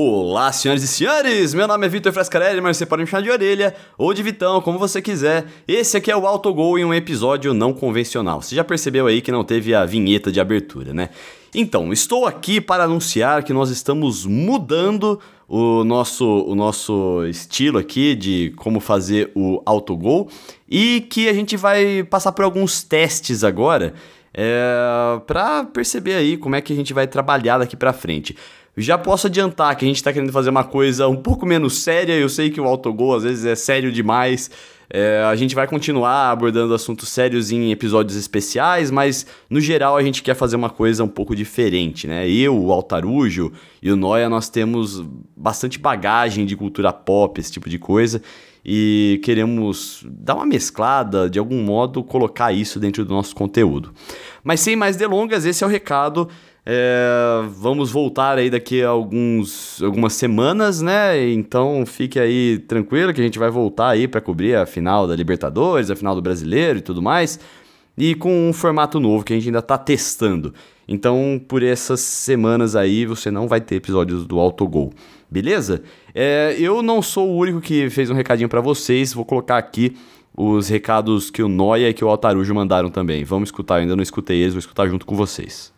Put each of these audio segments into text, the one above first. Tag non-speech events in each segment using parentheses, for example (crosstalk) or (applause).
Olá, senhoras e senhores! Meu nome é Vitor Frescarelli, mas você pode me chamar de orelha ou de Vitão, como você quiser. Esse aqui é o Autogol em um episódio não convencional. Você já percebeu aí que não teve a vinheta de abertura, né? Então, estou aqui para anunciar que nós estamos mudando o nosso, o nosso estilo aqui de como fazer o autogol e que a gente vai passar por alguns testes agora é, para perceber aí como é que a gente vai trabalhar daqui para frente. Já posso adiantar que a gente está querendo fazer uma coisa um pouco menos séria. Eu sei que o autogol às vezes é sério demais. É, a gente vai continuar abordando assuntos sérios em episódios especiais, mas no geral a gente quer fazer uma coisa um pouco diferente, né? Eu, o Altarujo e o Noia, nós temos bastante bagagem de cultura pop, esse tipo de coisa, e queremos dar uma mesclada, de algum modo, colocar isso dentro do nosso conteúdo. Mas sem mais delongas, esse é o recado. É, vamos voltar aí daqui a alguns, algumas semanas, né? Então fique aí tranquilo que a gente vai voltar aí para cobrir a final da Libertadores, a final do Brasileiro e tudo mais. E com um formato novo que a gente ainda está testando. Então, por essas semanas aí, você não vai ter episódios do Autogol. Beleza? É, eu não sou o único que fez um recadinho para vocês. Vou colocar aqui os recados que o Noia e que o Altarujo mandaram também. Vamos escutar, eu ainda não escutei eles, vou escutar junto com vocês.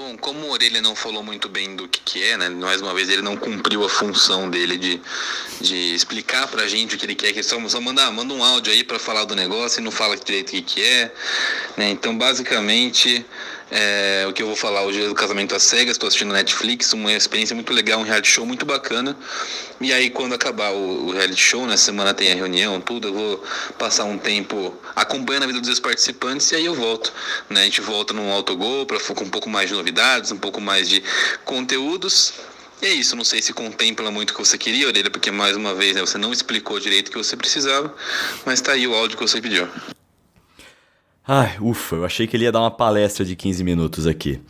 como o Orelha não falou muito bem do que, que é, né? Mais uma vez ele não cumpriu a função dele de, de explicar pra gente o que ele quer, que é só, só manda, manda um áudio aí para falar do negócio e não fala direito o que, que é. Né? Então, basicamente, é, o que eu vou falar hoje é do Casamento às Cegas, estou assistindo Netflix, uma experiência muito legal, um reality show muito bacana. E aí, quando acabar o, o reality show, na semana tem a reunião, tudo, eu vou passar um tempo acompanhando a vida dos participantes e aí eu volto. Né? A gente volta num autogol para com um pouco mais de um pouco mais de conteúdos. E é isso, não sei se contempla muito o que você queria, Orelha, porque mais uma vez né, você não explicou direito o que você precisava, mas tá aí o áudio que você pediu. Ai, ufa, eu achei que ele ia dar uma palestra de 15 minutos aqui.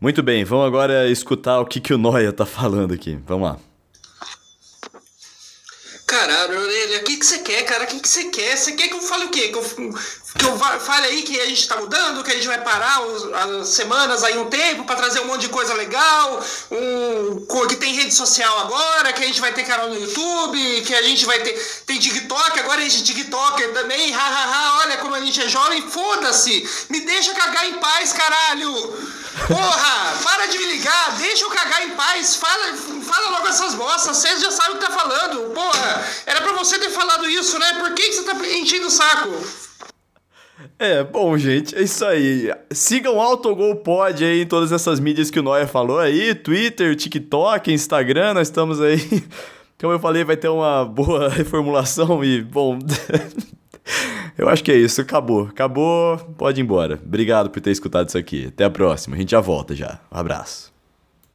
Muito bem, vamos agora escutar o que, que o Noia tá falando aqui. Vamos lá. Caralho, Orelha, o que, que você quer, cara? O que, que você quer? Você quer que eu fale o quê? Que eu, que eu fale aí que a gente tá mudando, que a gente vai parar os, as semanas aí um tempo para trazer um monte de coisa legal, um, que tem rede social agora, que a gente vai ter canal no YouTube, que a gente vai ter. Tem TikTok, agora a gente é TikToker também, hahaha, olha como a gente é jovem, foda-se! Me deixa cagar em paz, caralho! Porra, para de me ligar, deixa eu cagar em paz, fala, fala logo essas bostas, você já sabe o que tá falando, porra! Era pra você ter falado isso, né? Por que, que você tá enchendo o saco? É, bom, gente, é isso aí. Sigam Autogol Pod aí em todas essas mídias que o Noia falou aí, Twitter, TikTok, Instagram, nós estamos aí. (laughs) Como eu falei, vai ter uma boa (laughs) reformulação e, bom, (laughs) eu acho que é isso, acabou. Acabou, pode ir embora. Obrigado por ter escutado isso aqui. Até a próxima, a gente já volta já. Um abraço.